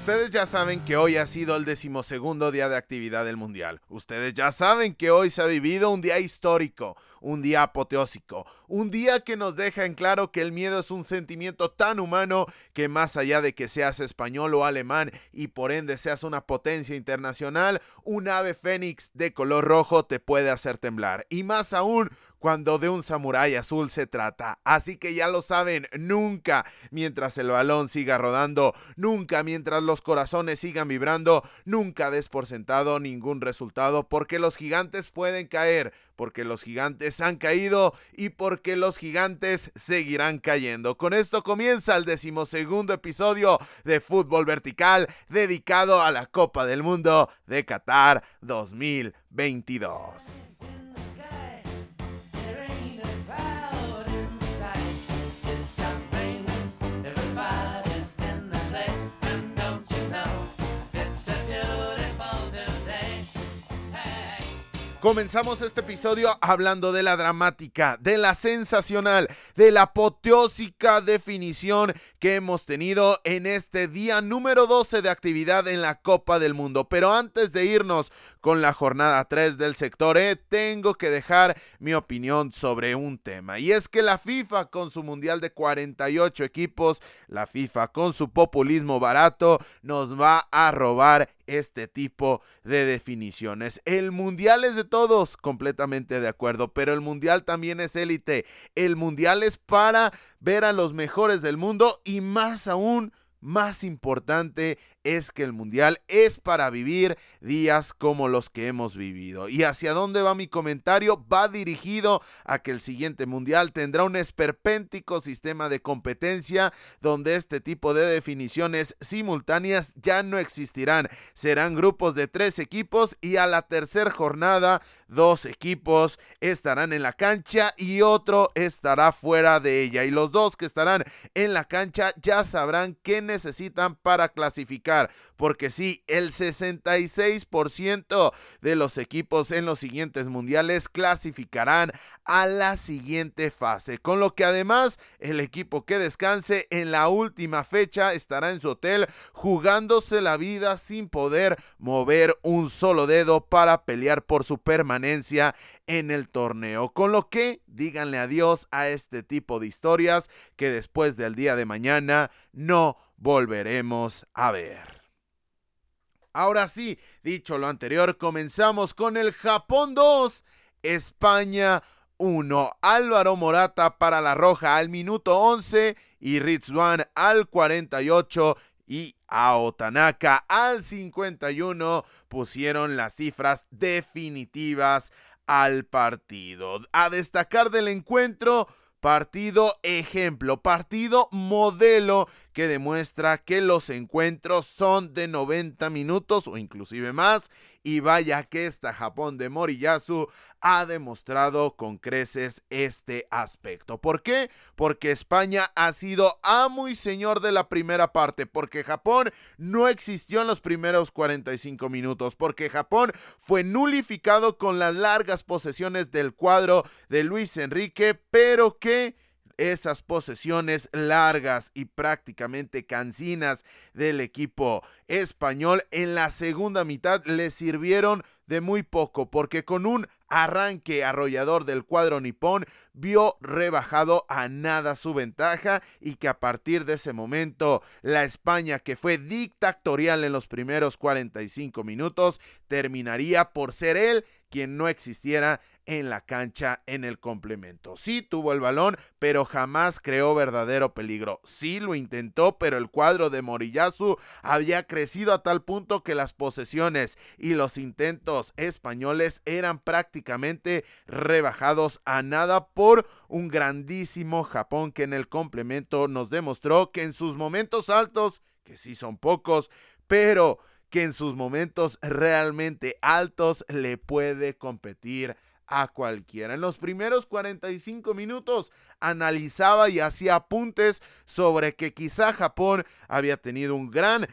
Ustedes ya saben que hoy ha sido el decimosegundo día de actividad del Mundial. Ustedes ya saben que hoy se ha vivido un día histórico, un día apoteósico, un día que nos deja en claro que el miedo es un sentimiento tan humano que más allá de que seas español o alemán y por ende seas una potencia internacional, un ave fénix de color rojo te puede hacer temblar. Y más aún cuando de un samurái azul se trata. Así que ya lo saben, nunca mientras el balón siga rodando, nunca mientras los corazones sigan vibrando, nunca des por sentado ningún resultado, porque los gigantes pueden caer, porque los gigantes han caído y porque los gigantes seguirán cayendo. Con esto comienza el decimosegundo episodio de Fútbol Vertical dedicado a la Copa del Mundo de Qatar 2022. Comenzamos este episodio hablando de la dramática, de la sensacional, de la apoteósica definición que hemos tenido en este día número 12 de actividad en la Copa del Mundo. Pero antes de irnos con la jornada 3 del sector E, tengo que dejar mi opinión sobre un tema. Y es que la FIFA con su mundial de 48 equipos, la FIFA con su populismo barato, nos va a robar este tipo de definiciones. El mundial es de todos, completamente de acuerdo, pero el mundial también es élite. El mundial es para ver a los mejores del mundo y más aún más importante es que el mundial es para vivir días como los que hemos vivido. ¿Y hacia dónde va mi comentario? Va dirigido a que el siguiente mundial tendrá un esperpéntico sistema de competencia donde este tipo de definiciones simultáneas ya no existirán. Serán grupos de tres equipos y a la tercera jornada dos equipos estarán en la cancha y otro estará fuera de ella. Y los dos que estarán en la cancha ya sabrán qué necesitan para clasificar. Porque sí, el 66% de los equipos en los siguientes mundiales clasificarán a la siguiente fase. Con lo que además el equipo que descanse en la última fecha estará en su hotel jugándose la vida sin poder mover un solo dedo para pelear por su permanencia en el torneo. Con lo que díganle adiós a este tipo de historias que después del día de mañana no volveremos a ver. Ahora sí, dicho lo anterior, comenzamos con el Japón 2, España 1. Álvaro Morata para la Roja al minuto 11 y Rizwan al 48 y a Otanaka al 51 pusieron las cifras definitivas al partido. A destacar del encuentro, partido ejemplo, partido modelo que demuestra que los encuentros son de 90 minutos o inclusive más y vaya que esta Japón de Moriyasu ha demostrado con creces este aspecto. ¿Por qué? Porque España ha sido amo y señor de la primera parte, porque Japón no existió en los primeros 45 minutos, porque Japón fue nulificado con las largas posesiones del cuadro de Luis Enrique, pero que esas posesiones largas y prácticamente cansinas del equipo español. En la segunda mitad le sirvieron de muy poco porque con un arranque arrollador del cuadro nipón vio rebajado a nada su ventaja y que a partir de ese momento la España que fue dictatorial en los primeros 45 minutos terminaría por ser él quien no existiera en la cancha en el complemento. Sí tuvo el balón, pero jamás creó verdadero peligro. Sí lo intentó, pero el cuadro de Moriyasu había crecido a tal punto que las posesiones y los intentos españoles eran prácticamente rebajados a nada por un grandísimo Japón que en el complemento nos demostró que en sus momentos altos, que sí son pocos, pero que en sus momentos realmente altos le puede competir a cualquiera. En los primeros 45 minutos analizaba y hacía apuntes sobre que quizá Japón había tenido un gran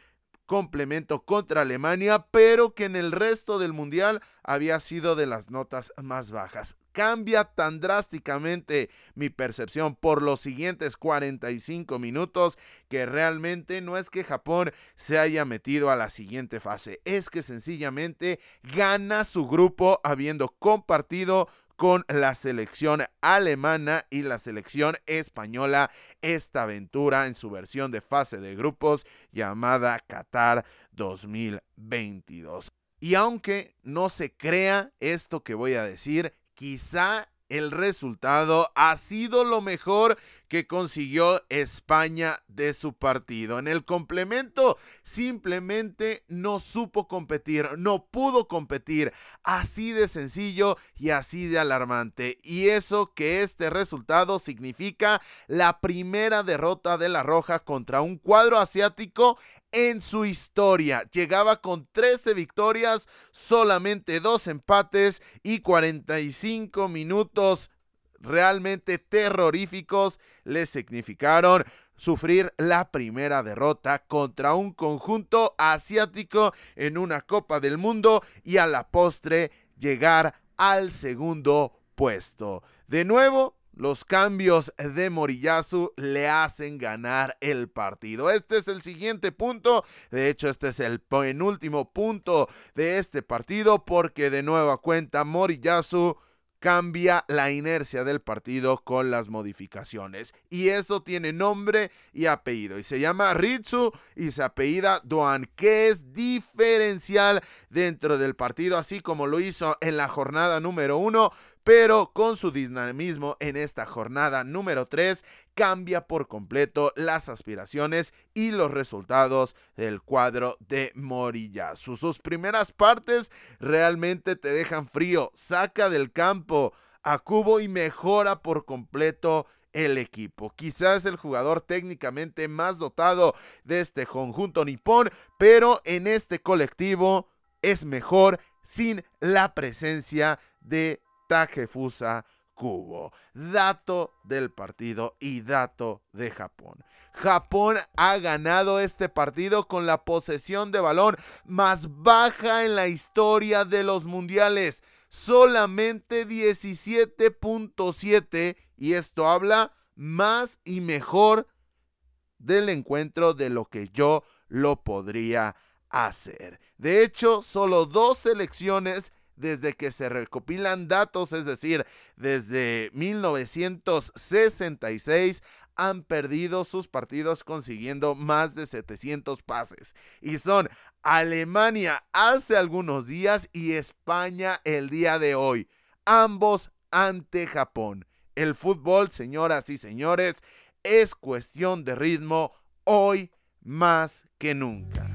complemento contra Alemania, pero que en el resto del mundial había sido de las notas más bajas. Cambia tan drásticamente mi percepción por los siguientes 45 minutos que realmente no es que Japón se haya metido a la siguiente fase, es que sencillamente gana su grupo habiendo compartido con la selección alemana y la selección española esta aventura en su versión de fase de grupos llamada Qatar 2022. Y aunque no se crea esto que voy a decir, quizá el resultado ha sido lo mejor que consiguió España de su partido. En el complemento simplemente no supo competir, no pudo competir. Así de sencillo y así de alarmante. Y eso que este resultado significa la primera derrota de la Roja contra un cuadro asiático en su historia. Llegaba con 13 victorias, solamente dos empates y 45 minutos realmente terroríficos le significaron sufrir la primera derrota contra un conjunto asiático en una Copa del Mundo y a la postre llegar al segundo puesto. De nuevo, los cambios de Moriyasu le hacen ganar el partido. Este es el siguiente punto. De hecho, este es el penúltimo punto de este partido porque de nueva cuenta Moriyasu cambia la inercia del partido con las modificaciones. Y eso tiene nombre y apellido. Y se llama Ritsu y se apellida Doan, que es diferencial dentro del partido, así como lo hizo en la jornada número uno pero con su dinamismo en esta jornada número 3 cambia por completo las aspiraciones y los resultados del cuadro de Moriyasu. Sus primeras partes realmente te dejan frío, saca del campo a Cubo y mejora por completo el equipo. Quizás el jugador técnicamente más dotado de este conjunto nipón, pero en este colectivo es mejor sin la presencia de Takefusa Kubo. Dato del partido y dato de Japón. Japón ha ganado este partido con la posesión de balón más baja en la historia de los mundiales. Solamente 17.7 y esto habla más y mejor del encuentro de lo que yo lo podría hacer. De hecho, solo dos selecciones desde que se recopilan datos, es decir, desde 1966 han perdido sus partidos consiguiendo más de 700 pases. Y son Alemania hace algunos días y España el día de hoy. Ambos ante Japón. El fútbol, señoras y señores, es cuestión de ritmo hoy más que nunca.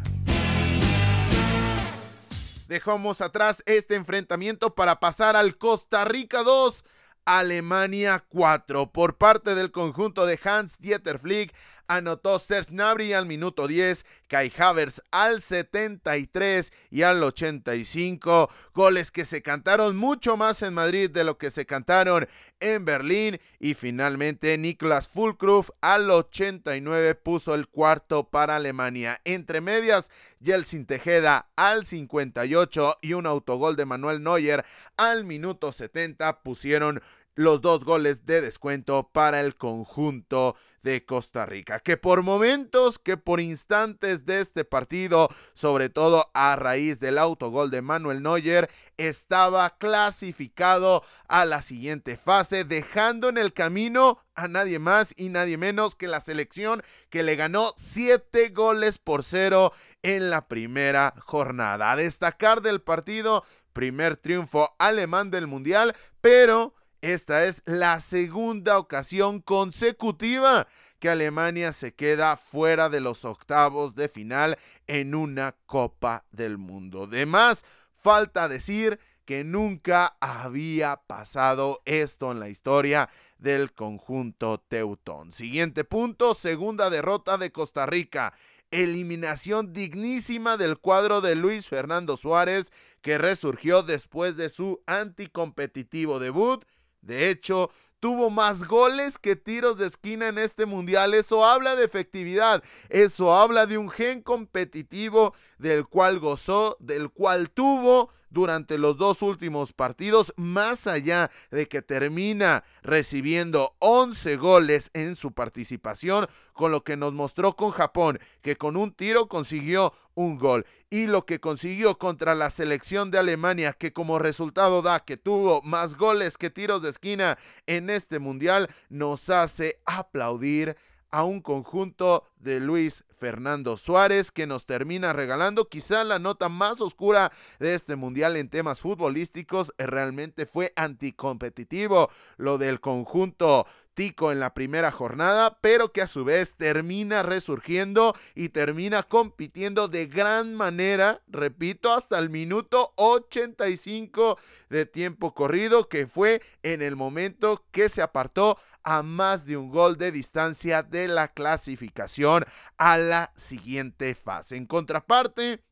Dejamos atrás este enfrentamiento para pasar al Costa Rica 2 Alemania 4. Por parte del conjunto de Hans Dieter Flick, anotó Gnabry al minuto 10, Kai Havertz al 73 y al 85. Goles que se cantaron mucho más en Madrid de lo que se cantaron en Berlín. Y finalmente Niklas Fulkruf al 89 puso el cuarto para Alemania. Entre medias, Jelsin Tejeda al 58 y un autogol de Manuel Neuer al minuto 70 pusieron los dos goles de descuento para el conjunto de Costa Rica, que por momentos, que por instantes de este partido, sobre todo a raíz del autogol de Manuel Neuer, estaba clasificado a la siguiente fase, dejando en el camino a nadie más y nadie menos que la selección que le ganó 7 goles por cero en la primera jornada. A destacar del partido, primer triunfo alemán del Mundial, pero esta es la segunda ocasión consecutiva que Alemania se queda fuera de los octavos de final en una Copa del Mundo. De más, falta decir que nunca había pasado esto en la historia del conjunto teutón. Siguiente punto, segunda derrota de Costa Rica. eliminación dignísima del cuadro de Luis Fernando Suárez, que resurgió después de su anticompetitivo debut. De hecho, tuvo más goles que tiros de esquina en este mundial. Eso habla de efectividad, eso habla de un gen competitivo del cual gozó, del cual tuvo durante los dos últimos partidos, más allá de que termina recibiendo 11 goles en su participación, con lo que nos mostró con Japón, que con un tiro consiguió un gol. Y lo que consiguió contra la selección de Alemania, que como resultado da que tuvo más goles que tiros de esquina en este mundial, nos hace aplaudir a un conjunto de Luis Fernando Suárez que nos termina regalando quizá la nota más oscura de este mundial en temas futbolísticos. Realmente fue anticompetitivo lo del conjunto Tico en la primera jornada, pero que a su vez termina resurgiendo y termina compitiendo de gran manera, repito, hasta el minuto 85 de tiempo corrido, que fue en el momento que se apartó a más de un gol de distancia de la clasificación a la siguiente fase. En contraparte,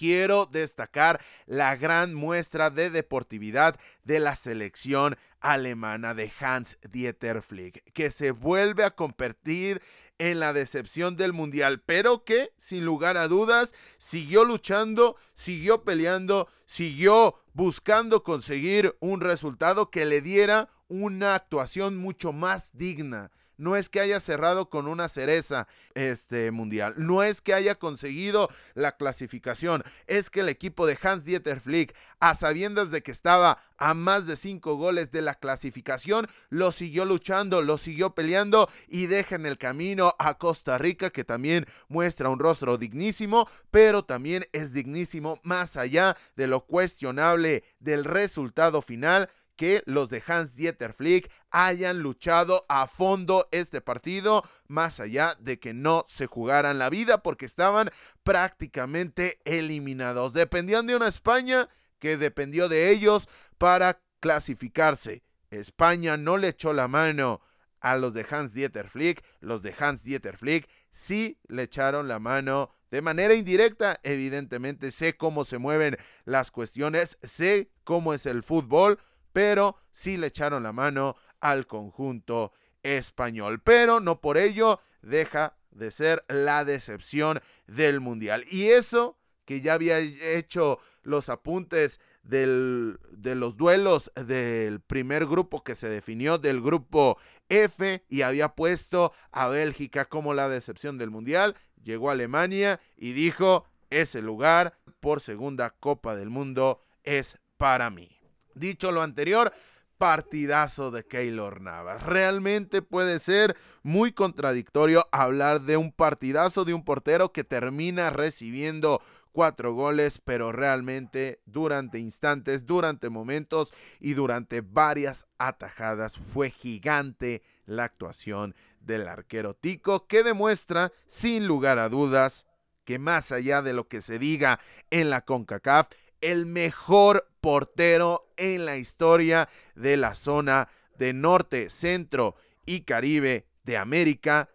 quiero destacar la gran muestra de deportividad de la selección alemana de Hans Dieter Flick, que se vuelve a convertir en la decepción del mundial, pero que sin lugar a dudas siguió luchando, siguió peleando, siguió buscando conseguir un resultado que le diera una actuación mucho más digna. No es que haya cerrado con una cereza este mundial. No es que haya conseguido la clasificación. Es que el equipo de Hans Dieter Flick, a sabiendas de que estaba a más de cinco goles de la clasificación, lo siguió luchando, lo siguió peleando y deja en el camino a Costa Rica, que también muestra un rostro dignísimo, pero también es dignísimo más allá de lo cuestionable del resultado final que los de Hans Dieter Flick hayan luchado a fondo este partido, más allá de que no se jugaran la vida porque estaban prácticamente eliminados. Dependían de una España que dependió de ellos para clasificarse. España no le echó la mano a los de Hans Dieter Flick, los de Hans Dieter Flick sí le echaron la mano de manera indirecta, evidentemente sé cómo se mueven las cuestiones, sé cómo es el fútbol, pero sí le echaron la mano al conjunto español. Pero no por ello deja de ser la decepción del Mundial. Y eso que ya había hecho los apuntes de los duelos del primer grupo que se definió del grupo F y había puesto a Bélgica como la decepción del Mundial, llegó a Alemania y dijo, ese lugar por segunda Copa del Mundo es para mí. Dicho lo anterior, partidazo de Keylor Navas. Realmente puede ser muy contradictorio hablar de un partidazo de un portero que termina recibiendo cuatro goles, pero realmente durante instantes, durante momentos y durante varias atajadas fue gigante la actuación del arquero Tico que demuestra sin lugar a dudas que más allá de lo que se diga en la CONCACAF, el mejor portero en la historia de la zona de norte, centro y caribe de América.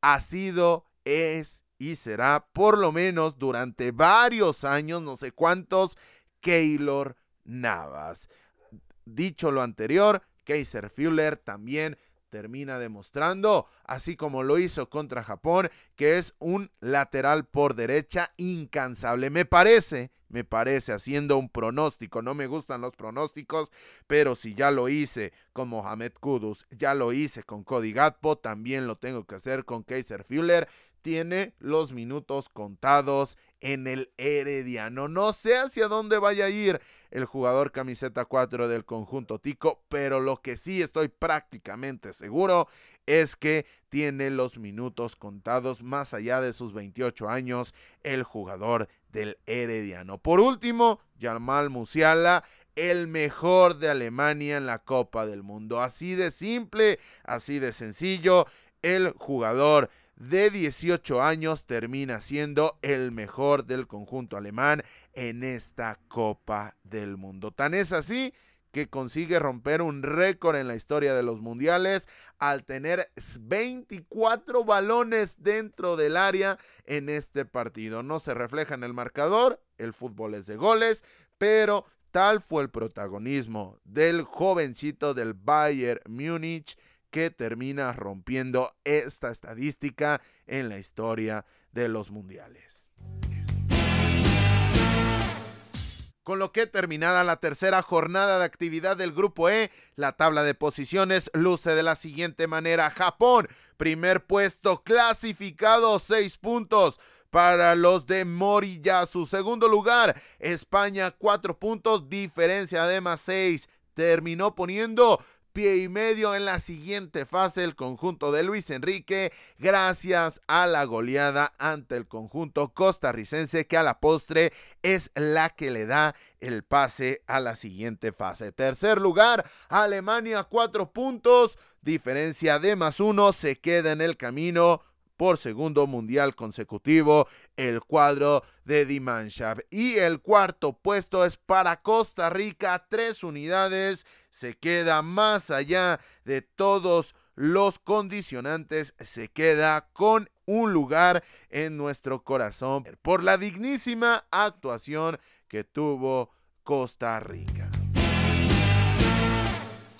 Ha sido, es y será por lo menos durante varios años, no sé cuántos, Keylor Navas. Dicho lo anterior, Kaiser Fuller también termina demostrando, así como lo hizo contra Japón, que es un lateral por derecha incansable. Me parece, me parece, haciendo un pronóstico, no me gustan los pronósticos, pero si ya lo hice con Mohamed Kudus, ya lo hice con Cody Gatpo, también lo tengo que hacer con Kaiser Fuller. Tiene los minutos contados en el Herediano. No sé hacia dónde vaya a ir el jugador camiseta 4 del conjunto Tico, pero lo que sí estoy prácticamente seguro es que tiene los minutos contados más allá de sus 28 años el jugador del Herediano. Por último, Jamal Musiala el mejor de Alemania en la Copa del Mundo. Así de simple, así de sencillo, el jugador de 18 años termina siendo el mejor del conjunto alemán en esta Copa del Mundo. Tan es así que consigue romper un récord en la historia de los mundiales al tener 24 balones dentro del área en este partido. No se refleja en el marcador, el fútbol es de goles, pero tal fue el protagonismo del jovencito del Bayern Múnich que termina rompiendo esta estadística en la historia de los mundiales. Con lo que terminada la tercera jornada de actividad del grupo E, la tabla de posiciones luce de la siguiente manera. Japón, primer puesto, clasificado, seis puntos para los de Morilla. Su segundo lugar, España, cuatro puntos, diferencia de más seis. Terminó poniendo pie y medio en la siguiente fase el conjunto de Luis Enrique gracias a la goleada ante el conjunto costarricense que a la postre es la que le da el pase a la siguiente fase. Tercer lugar, Alemania cuatro puntos, diferencia de más uno, se queda en el camino por segundo mundial consecutivo el cuadro de Dimanshav. Y el cuarto puesto es para Costa Rica, tres unidades, se queda más allá de todos los condicionantes, se queda con un lugar en nuestro corazón por la dignísima actuación que tuvo Costa Rica.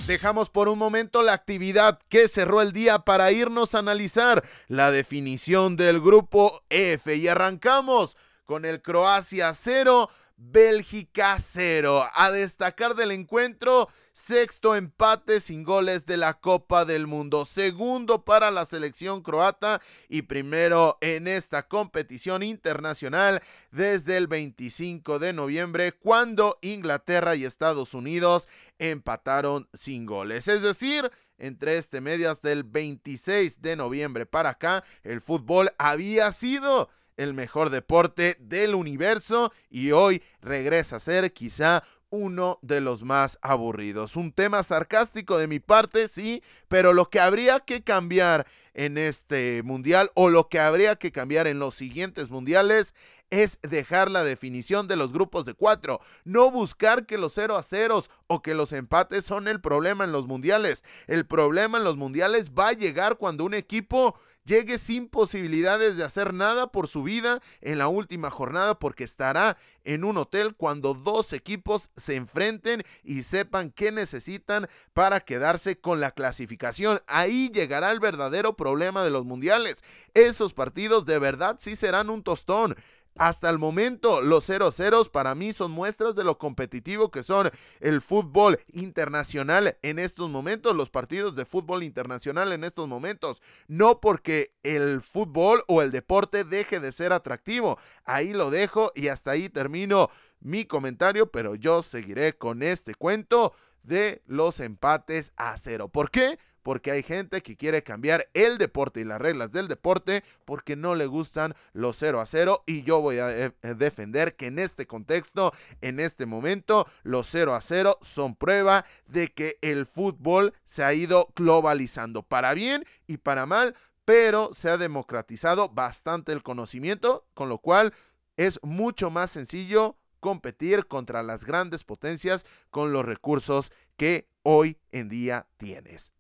Dejamos por un momento la actividad que cerró el día para irnos a analizar la definición del grupo F y arrancamos con el Croacia 0, Bélgica 0. A destacar del encuentro, sexto empate sin goles de la Copa del Mundo, segundo para la selección croata y primero en esta competición internacional desde el 25 de noviembre cuando Inglaterra y Estados Unidos empataron sin goles. Es decir, entre este medias del 26 de noviembre para acá, el fútbol había sido el mejor deporte del universo y hoy regresa a ser quizá uno de los más aburridos. Un tema sarcástico de mi parte, sí, pero lo que habría que cambiar en este mundial o lo que habría que cambiar en los siguientes mundiales es dejar la definición de los grupos de cuatro, no buscar que los 0 a ceros o que los empates son el problema en los mundiales. El problema en los mundiales va a llegar cuando un equipo llegue sin posibilidades de hacer nada por su vida en la última jornada porque estará en un hotel cuando dos equipos se enfrenten y sepan qué necesitan para quedarse con la clasificación. Ahí llegará el verdadero problema de los mundiales. Esos partidos de verdad sí serán un tostón. Hasta el momento, los 0-0 para mí son muestras de lo competitivo que son el fútbol internacional en estos momentos, los partidos de fútbol internacional en estos momentos. No porque el fútbol o el deporte deje de ser atractivo. Ahí lo dejo y hasta ahí termino mi comentario, pero yo seguiré con este cuento de los empates a cero. ¿Por qué? Porque hay gente que quiere cambiar el deporte y las reglas del deporte porque no le gustan los 0 a 0 y yo voy a defender que en este contexto, en este momento, los 0 a 0 son prueba de que el fútbol se ha ido globalizando para bien y para mal, pero se ha democratizado bastante el conocimiento, con lo cual es mucho más sencillo competir contra las grandes potencias con los recursos que hoy en día tienes.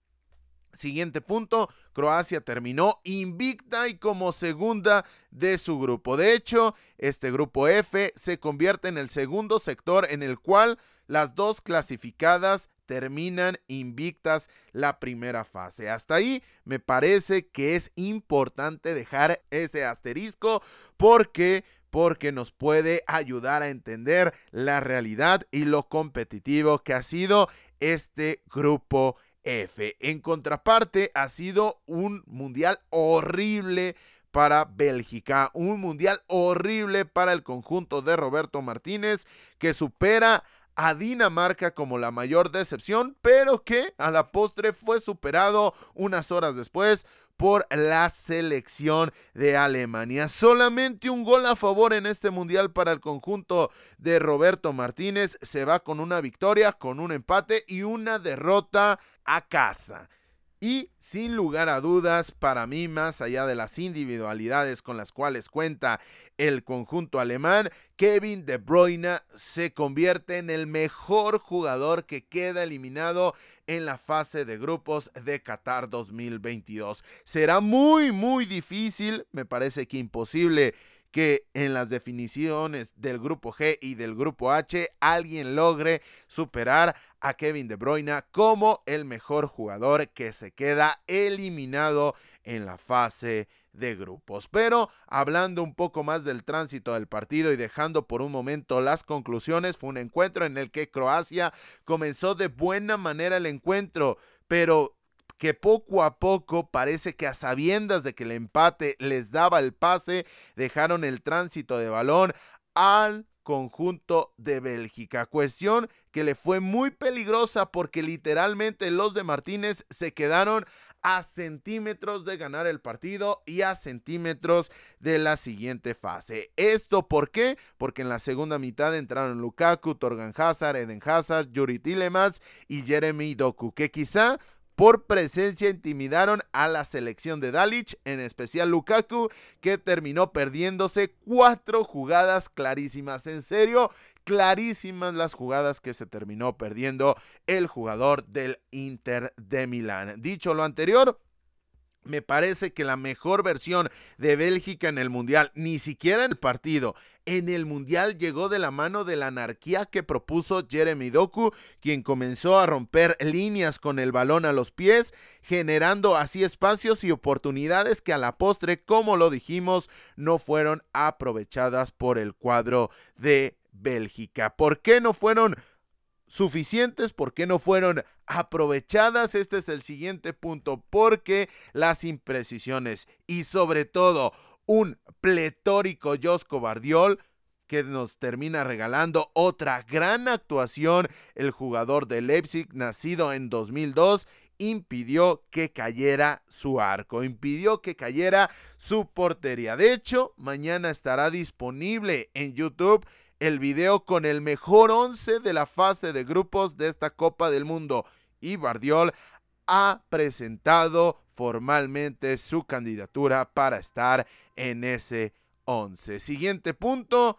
Siguiente punto, Croacia terminó invicta y como segunda de su grupo. De hecho, este grupo F se convierte en el segundo sector en el cual las dos clasificadas terminan invictas la primera fase. Hasta ahí me parece que es importante dejar ese asterisco porque porque nos puede ayudar a entender la realidad y lo competitivo que ha sido este grupo F. En contraparte, ha sido un mundial horrible para Bélgica, un mundial horrible para el conjunto de Roberto Martínez que supera a Dinamarca como la mayor decepción, pero que a la postre fue superado unas horas después por la selección de Alemania. Solamente un gol a favor en este mundial para el conjunto de Roberto Martínez. Se va con una victoria, con un empate y una derrota a casa. Y sin lugar a dudas, para mí, más allá de las individualidades con las cuales cuenta el conjunto alemán, Kevin De Bruyne se convierte en el mejor jugador que queda eliminado en la fase de grupos de Qatar 2022. Será muy, muy difícil, me parece que imposible que en las definiciones del grupo G y del grupo H alguien logre superar a Kevin De Bruyne como el mejor jugador que se queda eliminado en la fase de grupos. Pero hablando un poco más del tránsito del partido y dejando por un momento las conclusiones, fue un encuentro en el que Croacia comenzó de buena manera el encuentro, pero que poco a poco parece que a sabiendas de que el empate les daba el pase, dejaron el tránsito de balón al conjunto de Bélgica. Cuestión que le fue muy peligrosa porque literalmente los de Martínez se quedaron a centímetros de ganar el partido y a centímetros de la siguiente fase. ¿Esto por qué? Porque en la segunda mitad entraron Lukaku, Torgan Hazard, Eden Hazard, Yuri Tillemans y Jeremy Doku, que quizá por presencia intimidaron a la selección de Dalic, en especial Lukaku, que terminó perdiéndose cuatro jugadas clarísimas. En serio, clarísimas las jugadas que se terminó perdiendo el jugador del Inter de Milán. Dicho lo anterior, me parece que la mejor versión de Bélgica en el Mundial, ni siquiera en el partido, en el Mundial llegó de la mano de la anarquía que propuso Jeremy Doku, quien comenzó a romper líneas con el balón a los pies, generando así espacios y oportunidades que a la postre, como lo dijimos, no fueron aprovechadas por el cuadro de Bélgica. ¿Por qué no fueron suficientes, por qué no fueron aprovechadas. Este es el siguiente punto, porque las imprecisiones y sobre todo un pletórico Josco Bardiol que nos termina regalando otra gran actuación. El jugador de Leipzig, nacido en 2002, impidió que cayera su arco, impidió que cayera su portería. De hecho, mañana estará disponible en YouTube el video con el mejor 11 de la fase de grupos de esta Copa del Mundo. Y Bardiol ha presentado formalmente su candidatura para estar en ese 11. Siguiente punto,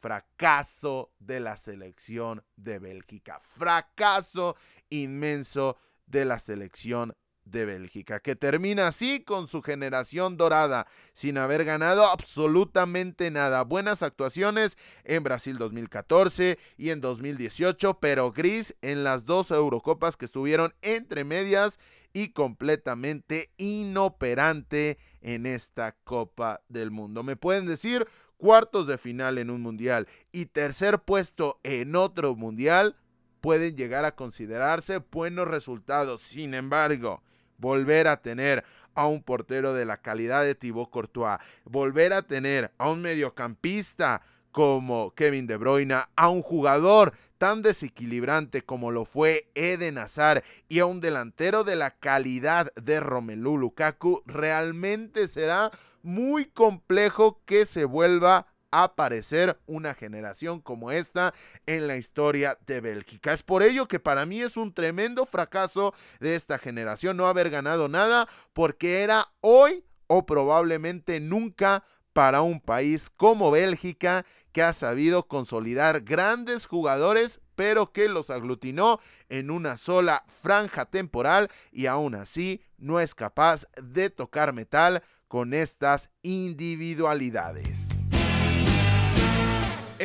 fracaso de la selección de Bélgica. Fracaso inmenso de la selección de Bélgica, que termina así con su generación dorada, sin haber ganado absolutamente nada. Buenas actuaciones en Brasil 2014 y en 2018, pero gris en las dos Eurocopas que estuvieron entre medias y completamente inoperante en esta Copa del Mundo. Me pueden decir cuartos de final en un mundial y tercer puesto en otro mundial pueden llegar a considerarse buenos resultados. Sin embargo, volver a tener a un portero de la calidad de Thibaut Courtois, volver a tener a un mediocampista como Kevin De Bruyne, a un jugador tan desequilibrante como lo fue Eden Hazard y a un delantero de la calidad de Romelu Lukaku, realmente será muy complejo que se vuelva aparecer una generación como esta en la historia de Bélgica. Es por ello que para mí es un tremendo fracaso de esta generación no haber ganado nada porque era hoy o probablemente nunca para un país como Bélgica que ha sabido consolidar grandes jugadores pero que los aglutinó en una sola franja temporal y aún así no es capaz de tocar metal con estas individualidades.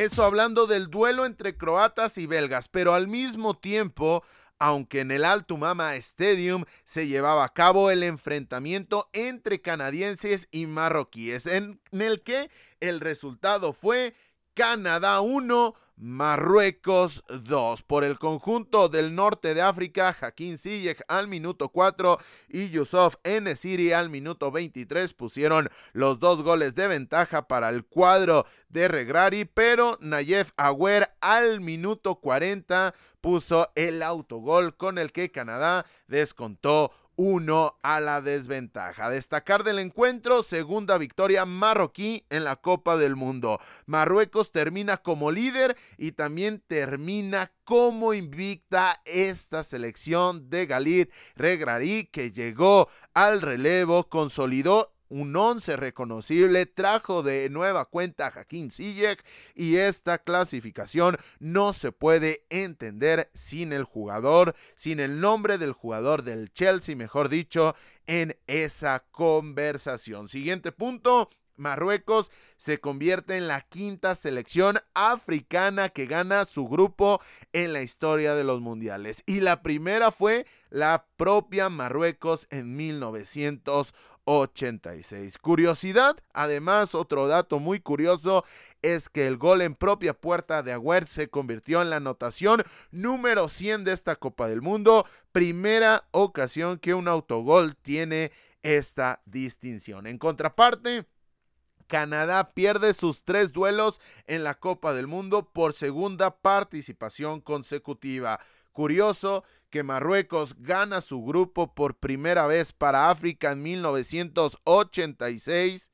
Eso hablando del duelo entre croatas y belgas, pero al mismo tiempo, aunque en el Alto Mama Stadium se llevaba a cabo el enfrentamiento entre canadienses y marroquíes, en el que el resultado fue Canadá 1, Marruecos 2. Por el conjunto del norte de África, Hakim Ziyech al minuto 4 y Yusuf Enesiri al minuto 23 pusieron los dos goles de ventaja para el cuadro de Regrari, pero Nayef Agüer al minuto 40 puso el autogol con el que Canadá descontó uno a la desventaja. Destacar del encuentro, segunda victoria marroquí en la Copa del Mundo. Marruecos termina como líder y también termina como invicta esta selección de Galit Regrari que llegó al relevo, consolidó un once reconocible, trajo de nueva cuenta a Ziyech y esta clasificación no se puede entender sin el jugador, sin el nombre del jugador del Chelsea, mejor dicho, en esa conversación. Siguiente punto, Marruecos se convierte en la quinta selección africana que gana su grupo en la historia de los mundiales. Y la primera fue la propia Marruecos en 1986. Curiosidad, además, otro dato muy curioso es que el gol en propia puerta de Agüer se convirtió en la anotación número 100 de esta Copa del Mundo. Primera ocasión que un autogol tiene esta distinción. En contraparte, Canadá pierde sus tres duelos en la Copa del Mundo por segunda participación consecutiva. Curioso que Marruecos gana su grupo por primera vez para África en 1986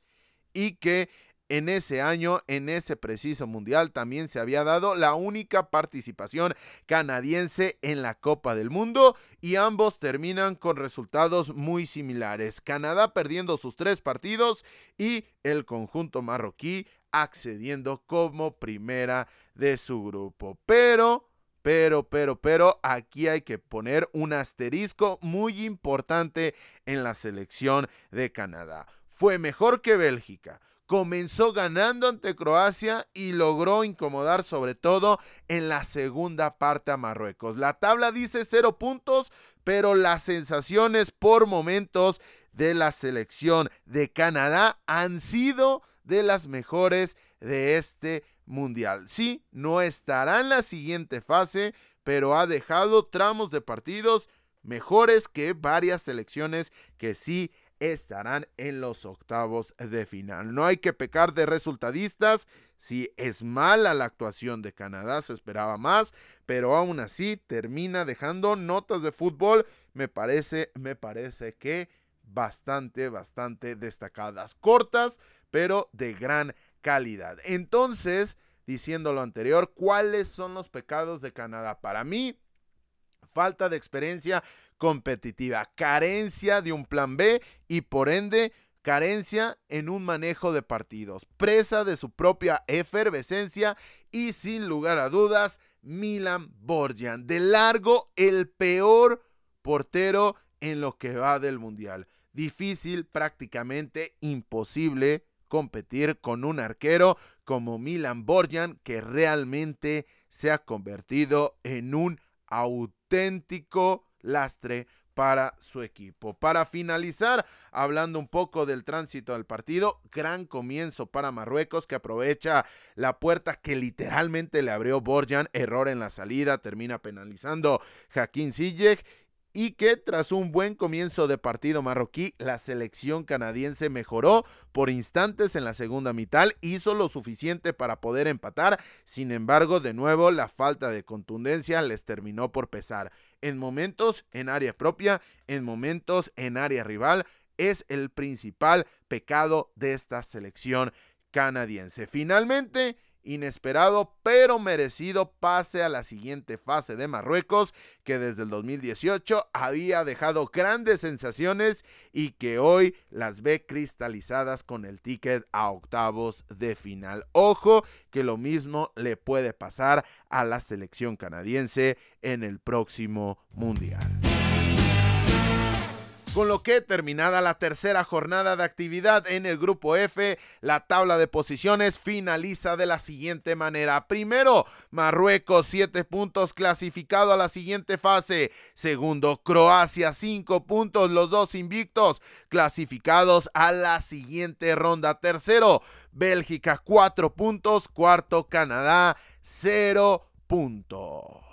y que en ese año, en ese preciso mundial, también se había dado la única participación canadiense en la Copa del Mundo y ambos terminan con resultados muy similares. Canadá perdiendo sus tres partidos y el conjunto marroquí accediendo como primera de su grupo. Pero pero, pero, pero aquí hay que poner un asterisco muy importante en la selección de Canadá. Fue mejor que Bélgica, comenzó ganando ante Croacia y logró incomodar sobre todo en la segunda parte a Marruecos. La tabla dice cero puntos, pero las sensaciones por momentos de la selección de Canadá han sido de las mejores de este mundial. Sí, no estará en la siguiente fase, pero ha dejado tramos de partidos mejores que varias selecciones que sí estarán en los octavos de final. No hay que pecar de resultadistas. Si es mala la actuación de Canadá, se esperaba más, pero aún así termina dejando notas de fútbol. Me parece, me parece que bastante, bastante destacadas, cortas, pero de gran calidad. Entonces, diciendo lo anterior, ¿cuáles son los pecados de Canadá? Para mí, falta de experiencia competitiva, carencia de un plan B y por ende carencia en un manejo de partidos, presa de su propia efervescencia y sin lugar a dudas, Milan Borjan, de largo el peor portero en lo que va del Mundial. Difícil, prácticamente imposible competir con un arquero como Milan Borjan que realmente se ha convertido en un auténtico lastre para su equipo. Para finalizar, hablando un poco del tránsito del partido, gran comienzo para Marruecos que aprovecha la puerta que literalmente le abrió Borjan, error en la salida, termina penalizando Jaquín Ziyech y que tras un buen comienzo de partido marroquí, la selección canadiense mejoró por instantes en la segunda mitad, hizo lo suficiente para poder empatar, sin embargo, de nuevo la falta de contundencia les terminó por pesar. En momentos en área propia, en momentos en área rival, es el principal pecado de esta selección canadiense. Finalmente, inesperado pero merecido pase a la siguiente fase de Marruecos que desde el 2018 había dejado grandes sensaciones y que hoy las ve cristalizadas con el ticket a octavos de final. Ojo que lo mismo le puede pasar a la selección canadiense en el próximo mundial con lo que terminada la tercera jornada de actividad en el grupo F, la tabla de posiciones finaliza de la siguiente manera. Primero, Marruecos 7 puntos clasificado a la siguiente fase. Segundo, Croacia 5 puntos, los dos invictos clasificados a la siguiente ronda. Tercero, Bélgica 4 puntos. Cuarto, Canadá 0 puntos.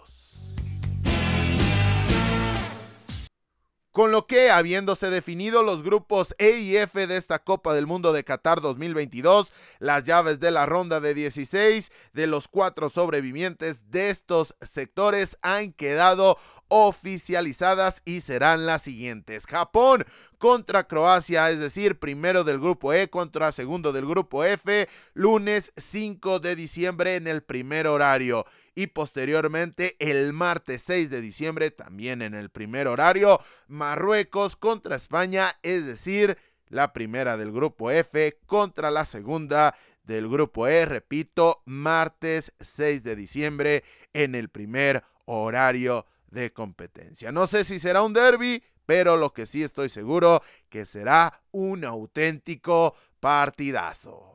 Con lo que, habiéndose definido los grupos E y F de esta Copa del Mundo de Qatar 2022, las llaves de la ronda de 16 de los cuatro sobrevivientes de estos sectores han quedado oficializadas y serán las siguientes. Japón contra Croacia, es decir, primero del grupo E contra segundo del grupo F, lunes 5 de diciembre en el primer horario y posteriormente el martes 6 de diciembre también en el primer horario Marruecos contra España, es decir, la primera del grupo F contra la segunda del grupo E, repito, martes 6 de diciembre en el primer horario de competencia. No sé si será un derby, pero lo que sí estoy seguro que será un auténtico partidazo.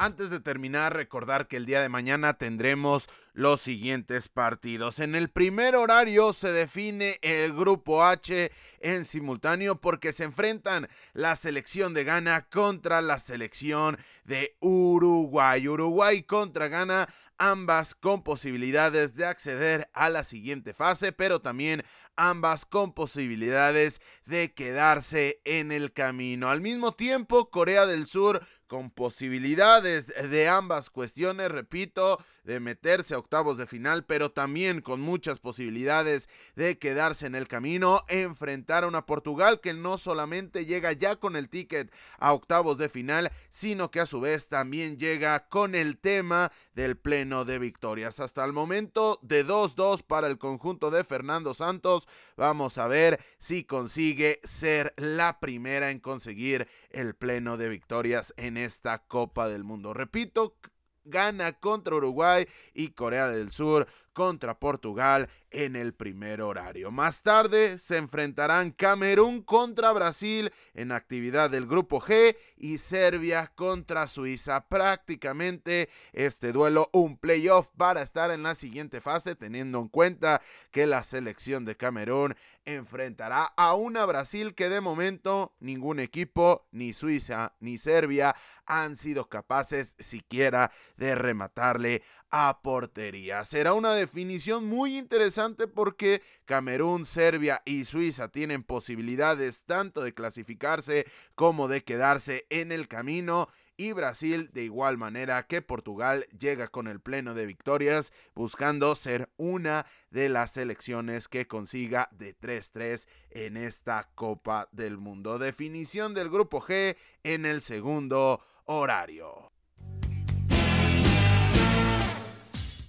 Antes de terminar, recordar que el día de mañana tendremos los siguientes partidos. En el primer horario se define el grupo H en simultáneo porque se enfrentan la selección de Ghana contra la selección de Uruguay. Uruguay contra Ghana ambas con posibilidades de acceder a la siguiente fase, pero también ambas con posibilidades de quedarse en el camino. Al mismo tiempo, Corea del Sur con posibilidades de ambas cuestiones, repito, de meterse a octavos de final, pero también con muchas posibilidades de quedarse en el camino, enfrentar a una Portugal que no solamente llega ya con el ticket a octavos de final, sino que a su vez también llega con el tema del pleno de victorias. Hasta el momento de 2-2 para el conjunto de Fernando Santos, vamos a ver si consigue ser la primera en conseguir el pleno de victorias en esta Copa del Mundo. Repito, gana contra Uruguay y Corea del Sur contra Portugal en el primer horario. Más tarde se enfrentarán Camerún contra Brasil en actividad del grupo G y Serbia contra Suiza. Prácticamente este duelo un playoff para estar en la siguiente fase teniendo en cuenta que la selección de Camerún enfrentará a una Brasil que de momento ningún equipo, ni Suiza ni Serbia, han sido capaces siquiera de rematarle a portería. Será una definición muy interesante porque Camerún, Serbia y Suiza tienen posibilidades tanto de clasificarse como de quedarse en el camino y Brasil de igual manera que Portugal llega con el pleno de victorias buscando ser una de las selecciones que consiga de 3-3 en esta Copa del Mundo. Definición del grupo G en el segundo horario.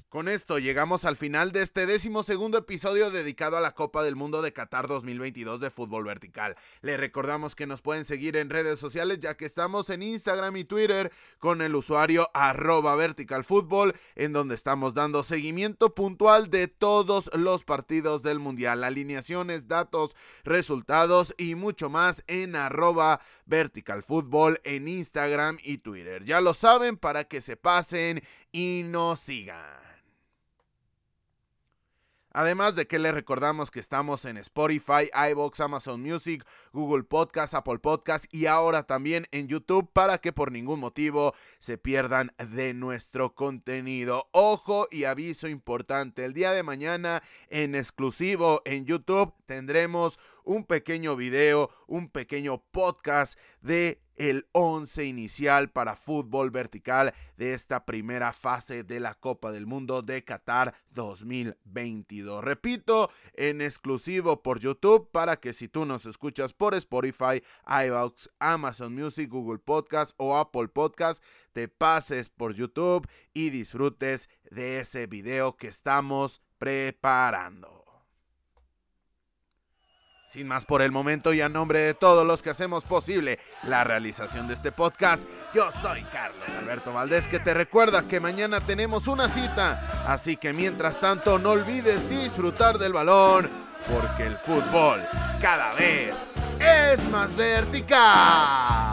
Con esto llegamos al final de este décimo segundo episodio dedicado a la Copa del Mundo de Qatar 2022 de fútbol vertical. Le recordamos que nos pueden seguir en redes sociales ya que estamos en Instagram y Twitter con el usuario arroba verticalfútbol en donde estamos dando seguimiento puntual de todos los partidos del Mundial, alineaciones, datos, resultados y mucho más en arroba verticalfútbol en Instagram y Twitter. Ya lo saben para que se pasen y nos sigan. Además de que les recordamos que estamos en Spotify, iBox, Amazon Music, Google Podcast, Apple Podcast y ahora también en YouTube para que por ningún motivo se pierdan de nuestro contenido. Ojo y aviso importante, el día de mañana en exclusivo en YouTube tendremos un pequeño video, un pequeño podcast de el 11 inicial para fútbol vertical de esta primera fase de la Copa del Mundo de Qatar 2022. Repito, en exclusivo por YouTube para que si tú nos escuchas por Spotify, iVoox, Amazon Music, Google Podcast o Apple Podcast, te pases por YouTube y disfrutes de ese video que estamos preparando. Sin más por el momento y a nombre de todos los que hacemos posible la realización de este podcast, yo soy Carlos Alberto Valdés que te recuerda que mañana tenemos una cita, así que mientras tanto no olvides disfrutar del balón, porque el fútbol cada vez es más vertical.